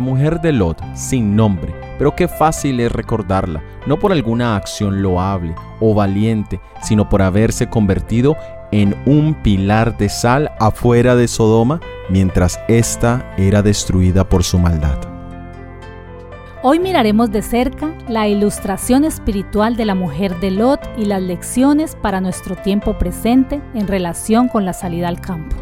La mujer de Lot, sin nombre, pero qué fácil es recordarla, no por alguna acción loable o valiente, sino por haberse convertido en un pilar de sal afuera de Sodoma mientras ésta era destruida por su maldad. Hoy miraremos de cerca la ilustración espiritual de la mujer de Lot y las lecciones para nuestro tiempo presente en relación con la salida al campo.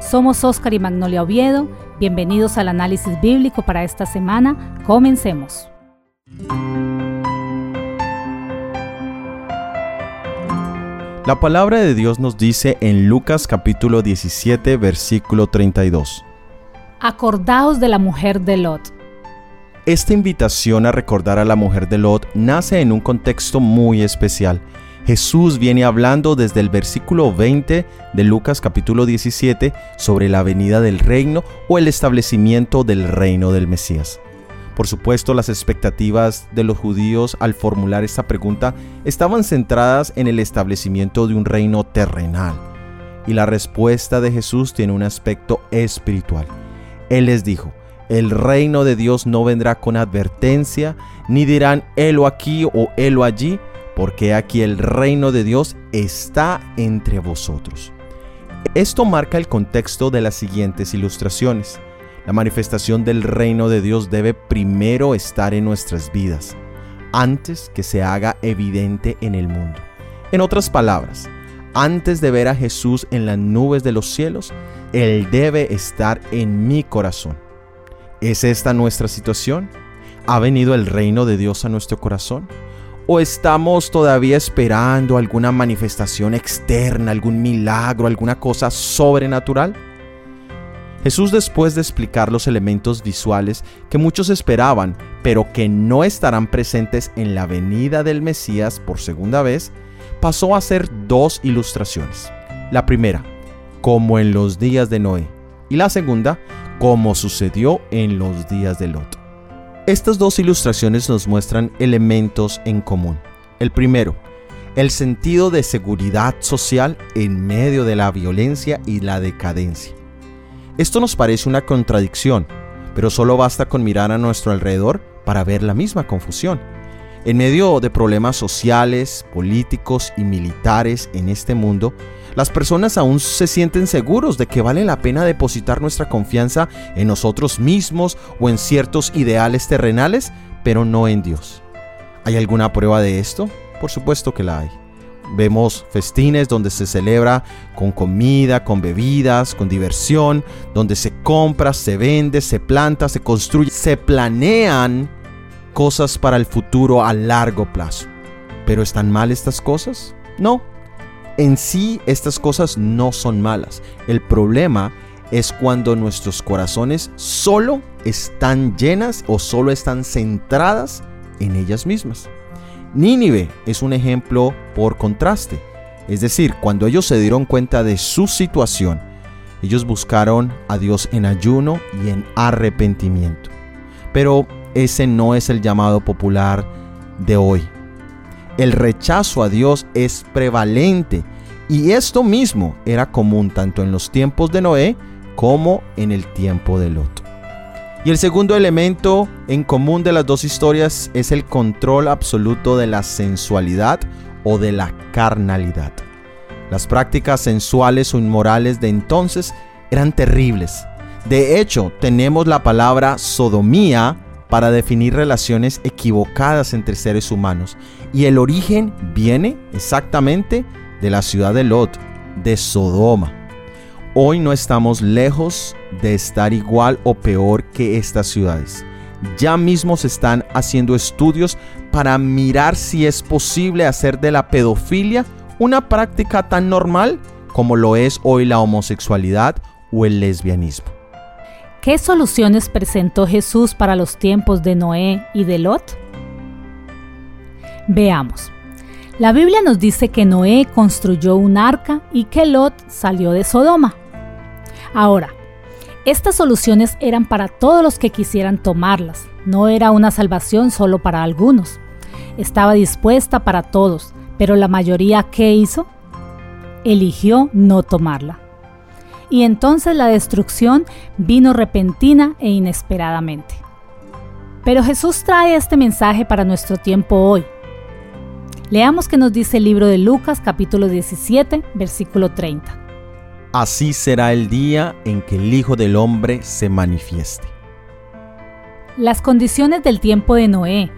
Somos Oscar y Magnolia Oviedo, bienvenidos al análisis bíblico para esta semana, comencemos. La palabra de Dios nos dice en Lucas capítulo 17 versículo 32. Acordaos de la mujer de Lot. Esta invitación a recordar a la mujer de Lot nace en un contexto muy especial. Jesús viene hablando desde el versículo 20 de Lucas capítulo 17 sobre la venida del reino o el establecimiento del reino del Mesías. Por supuesto, las expectativas de los judíos al formular esta pregunta estaban centradas en el establecimiento de un reino terrenal. Y la respuesta de Jesús tiene un aspecto espiritual. Él les dijo, el reino de Dios no vendrá con advertencia, ni dirán helo aquí o helo allí, porque aquí el reino de Dios está entre vosotros. Esto marca el contexto de las siguientes ilustraciones. La manifestación del reino de Dios debe primero estar en nuestras vidas, antes que se haga evidente en el mundo. En otras palabras, antes de ver a Jesús en las nubes de los cielos, Él debe estar en mi corazón. ¿Es esta nuestra situación? ¿Ha venido el reino de Dios a nuestro corazón? ¿O estamos todavía esperando alguna manifestación externa, algún milagro, alguna cosa sobrenatural? Jesús después de explicar los elementos visuales que muchos esperaban, pero que no estarán presentes en la venida del Mesías por segunda vez, pasó a hacer dos ilustraciones. La primera, como en los días de Noé, y la segunda, como sucedió en los días de Lot. Estas dos ilustraciones nos muestran elementos en común. El primero, el sentido de seguridad social en medio de la violencia y la decadencia. Esto nos parece una contradicción, pero solo basta con mirar a nuestro alrededor para ver la misma confusión. En medio de problemas sociales, políticos y militares en este mundo, las personas aún se sienten seguros de que vale la pena depositar nuestra confianza en nosotros mismos o en ciertos ideales terrenales, pero no en Dios. ¿Hay alguna prueba de esto? Por supuesto que la hay. Vemos festines donde se celebra con comida, con bebidas, con diversión, donde se compra, se vende, se planta, se construye, se planean cosas para el futuro a largo plazo. ¿Pero están mal estas cosas? No. En sí estas cosas no son malas. El problema es cuando nuestros corazones solo están llenas o solo están centradas en ellas mismas. Nínive es un ejemplo por contraste. Es decir, cuando ellos se dieron cuenta de su situación, ellos buscaron a Dios en ayuno y en arrepentimiento. Pero ese no es el llamado popular de hoy. El rechazo a Dios es prevalente y esto mismo era común tanto en los tiempos de Noé como en el tiempo de Lot. Y el segundo elemento en común de las dos historias es el control absoluto de la sensualidad o de la carnalidad. Las prácticas sensuales o inmorales de entonces eran terribles. De hecho, tenemos la palabra sodomía para definir relaciones equivocadas entre seres humanos. Y el origen viene exactamente de la ciudad de Lot, de Sodoma. Hoy no estamos lejos de estar igual o peor que estas ciudades. Ya mismo se están haciendo estudios para mirar si es posible hacer de la pedofilia una práctica tan normal como lo es hoy la homosexualidad o el lesbianismo. ¿Qué soluciones presentó Jesús para los tiempos de Noé y de Lot? Veamos. La Biblia nos dice que Noé construyó un arca y que Lot salió de Sodoma. Ahora, estas soluciones eran para todos los que quisieran tomarlas, no era una salvación solo para algunos. Estaba dispuesta para todos, pero la mayoría ¿qué hizo? Eligió no tomarla. Y entonces la destrucción vino repentina e inesperadamente. Pero Jesús trae este mensaje para nuestro tiempo hoy. Leamos que nos dice el libro de Lucas capítulo 17, versículo 30. Así será el día en que el Hijo del Hombre se manifieste. Las condiciones del tiempo de Noé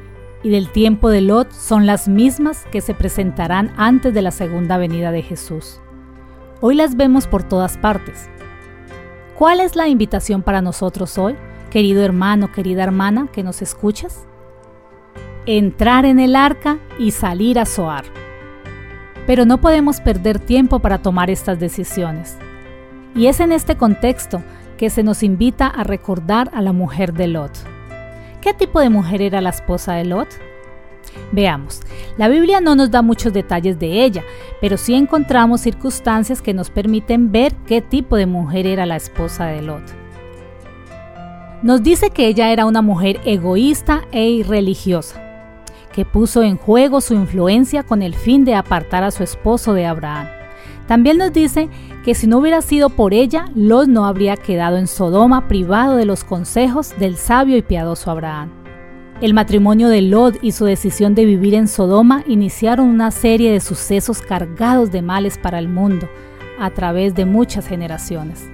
y del tiempo de Lot son las mismas que se presentarán antes de la segunda venida de Jesús. Hoy las vemos por todas partes. ¿Cuál es la invitación para nosotros hoy, querido hermano, querida hermana que nos escuchas? Entrar en el arca y salir a Zoar. Pero no podemos perder tiempo para tomar estas decisiones. Y es en este contexto que se nos invita a recordar a la mujer de Lot. ¿Qué tipo de mujer era la esposa de Lot? Veamos, la Biblia no nos da muchos detalles de ella, pero sí encontramos circunstancias que nos permiten ver qué tipo de mujer era la esposa de Lot. Nos dice que ella era una mujer egoísta e irreligiosa, que puso en juego su influencia con el fin de apartar a su esposo de Abraham. También nos dice que si no hubiera sido por ella, Lot no habría quedado en Sodoma privado de los consejos del sabio y piadoso Abraham. El matrimonio de Lot y su decisión de vivir en Sodoma iniciaron una serie de sucesos cargados de males para el mundo a través de muchas generaciones.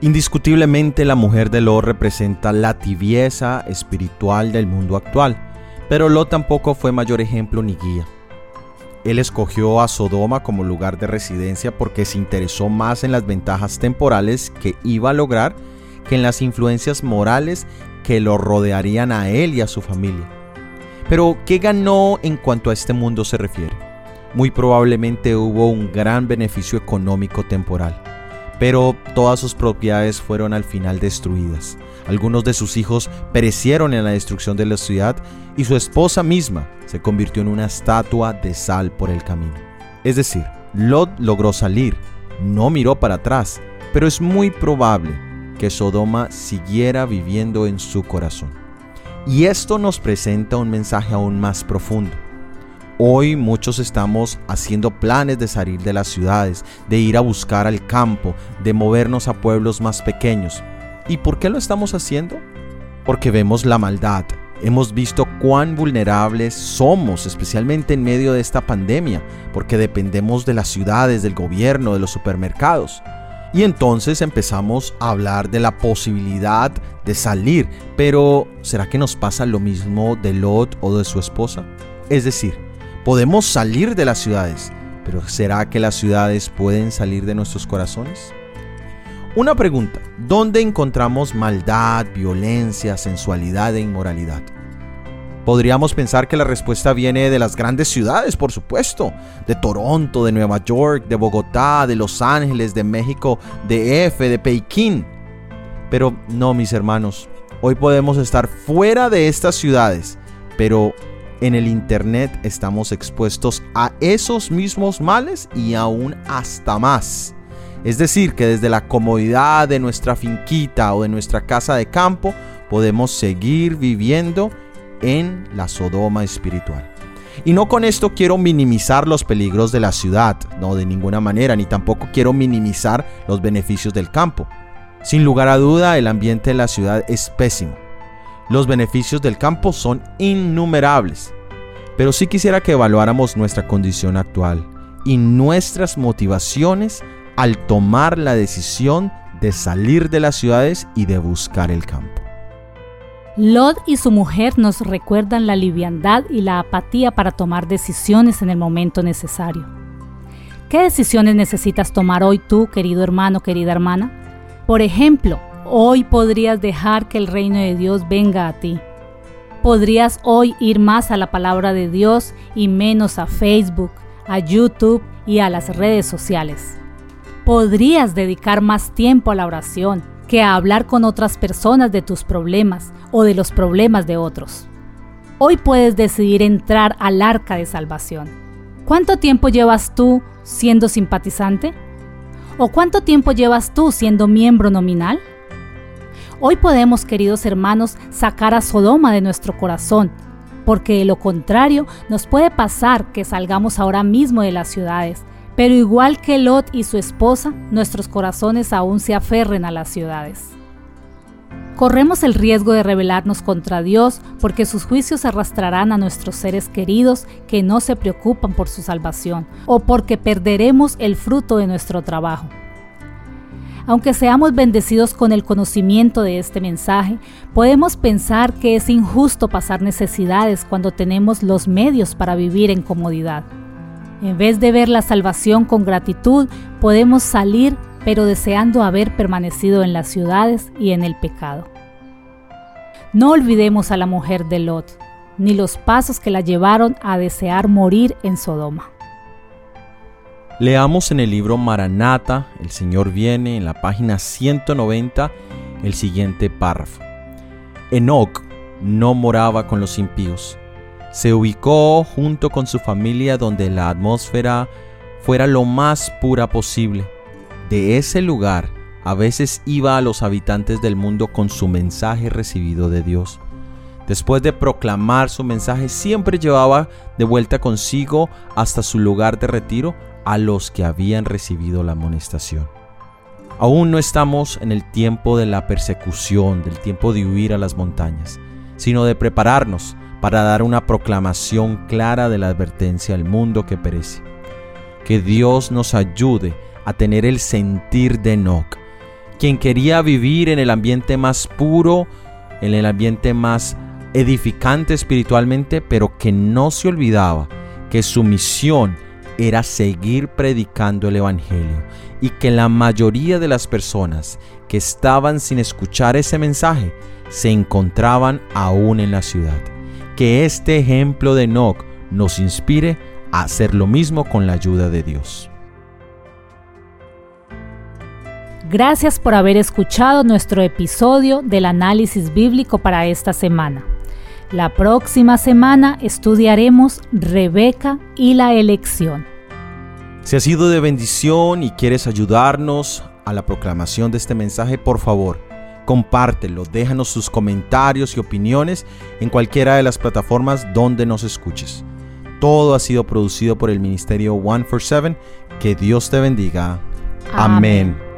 Indiscutiblemente la mujer de Lot representa la tibieza espiritual del mundo actual, pero Lot tampoco fue mayor ejemplo ni guía. Él escogió a Sodoma como lugar de residencia porque se interesó más en las ventajas temporales que iba a lograr que en las influencias morales que lo rodearían a él y a su familia. Pero, ¿qué ganó en cuanto a este mundo se refiere? Muy probablemente hubo un gran beneficio económico temporal, pero todas sus propiedades fueron al final destruidas. Algunos de sus hijos perecieron en la destrucción de la ciudad y su esposa misma se convirtió en una estatua de sal por el camino. Es decir, Lot logró salir, no miró para atrás, pero es muy probable que Sodoma siguiera viviendo en su corazón. Y esto nos presenta un mensaje aún más profundo. Hoy muchos estamos haciendo planes de salir de las ciudades, de ir a buscar al campo, de movernos a pueblos más pequeños. ¿Y por qué lo estamos haciendo? Porque vemos la maldad, hemos visto cuán vulnerables somos, especialmente en medio de esta pandemia, porque dependemos de las ciudades, del gobierno, de los supermercados. Y entonces empezamos a hablar de la posibilidad de salir. Pero, ¿será que nos pasa lo mismo de Lot o de su esposa? Es decir, podemos salir de las ciudades, pero ¿será que las ciudades pueden salir de nuestros corazones? Una pregunta, ¿dónde encontramos maldad, violencia, sensualidad e inmoralidad? Podríamos pensar que la respuesta viene de las grandes ciudades, por supuesto, de Toronto, de Nueva York, de Bogotá, de Los Ángeles, de México, de F, de Pekín. Pero no, mis hermanos, hoy podemos estar fuera de estas ciudades, pero en el Internet estamos expuestos a esos mismos males y aún hasta más. Es decir, que desde la comodidad de nuestra finquita o de nuestra casa de campo podemos seguir viviendo en la Sodoma espiritual. Y no con esto quiero minimizar los peligros de la ciudad, no de ninguna manera, ni tampoco quiero minimizar los beneficios del campo. Sin lugar a duda, el ambiente de la ciudad es pésimo. Los beneficios del campo son innumerables. Pero sí quisiera que evaluáramos nuestra condición actual y nuestras motivaciones al tomar la decisión de salir de las ciudades y de buscar el campo. Lot y su mujer nos recuerdan la liviandad y la apatía para tomar decisiones en el momento necesario. ¿Qué decisiones necesitas tomar hoy tú, querido hermano, querida hermana? Por ejemplo, hoy podrías dejar que el reino de Dios venga a ti. Podrías hoy ir más a la palabra de Dios y menos a Facebook, a YouTube y a las redes sociales. Podrías dedicar más tiempo a la oración, que a hablar con otras personas de tus problemas o de los problemas de otros. Hoy puedes decidir entrar al arca de salvación. ¿Cuánto tiempo llevas tú siendo simpatizante? ¿O cuánto tiempo llevas tú siendo miembro nominal? Hoy podemos, queridos hermanos, sacar a Sodoma de nuestro corazón, porque de lo contrario nos puede pasar que salgamos ahora mismo de las ciudades, Pero igual que Lot y su esposa, nuestros corazones aún se aferren a las ciudades. Corremos el riesgo de rebelarnos contra Dios porque sus juicios arrastrarán a nuestros seres queridos que no se preocupan por su salvación o porque perderemos el fruto de nuestro trabajo. Aunque seamos bendecidos con el conocimiento de este mensaje, podemos pensar que es injusto pasar necesidades cuando tenemos los medios para vivir en comodidad. En vez de ver la salvación con gratitud, podemos salir pero deseando haber permanecido en las ciudades y en el pecado. No olvidemos a la mujer de Lot, ni los pasos que la llevaron a desear morir en Sodoma. Leamos en el libro Maranata, El Señor viene, en la página 190, el siguiente párrafo. Enoc no moraba con los impíos. Se ubicó junto con su familia donde la atmósfera fuera lo más pura posible. De ese lugar a veces iba a los habitantes del mundo con su mensaje recibido de Dios. Después de proclamar su mensaje, siempre llevaba de vuelta consigo hasta su lugar de retiro a los que habían recibido la amonestación. Aún no estamos en el tiempo de la persecución, del tiempo de huir a las montañas, sino de prepararnos para dar una proclamación clara de la advertencia al mundo que perece. Que Dios nos ayude a tener el sentir de Enoch, quien quería vivir en el ambiente más puro, en el ambiente más edificante espiritualmente, pero que no se olvidaba que su misión era seguir predicando el Evangelio y que la mayoría de las personas que estaban sin escuchar ese mensaje se encontraban aún en la ciudad. Que este ejemplo de Enoch nos inspire a hacer lo mismo con la ayuda de Dios. Gracias por haber escuchado nuestro episodio del análisis bíblico para esta semana. La próxima semana estudiaremos Rebeca y la elección. Si ha sido de bendición y quieres ayudarnos a la proclamación de este mensaje, por favor, compártelo, déjanos sus comentarios y opiniones en cualquiera de las plataformas donde nos escuches. Todo ha sido producido por el Ministerio One for Seven. Que Dios te bendiga. Amén.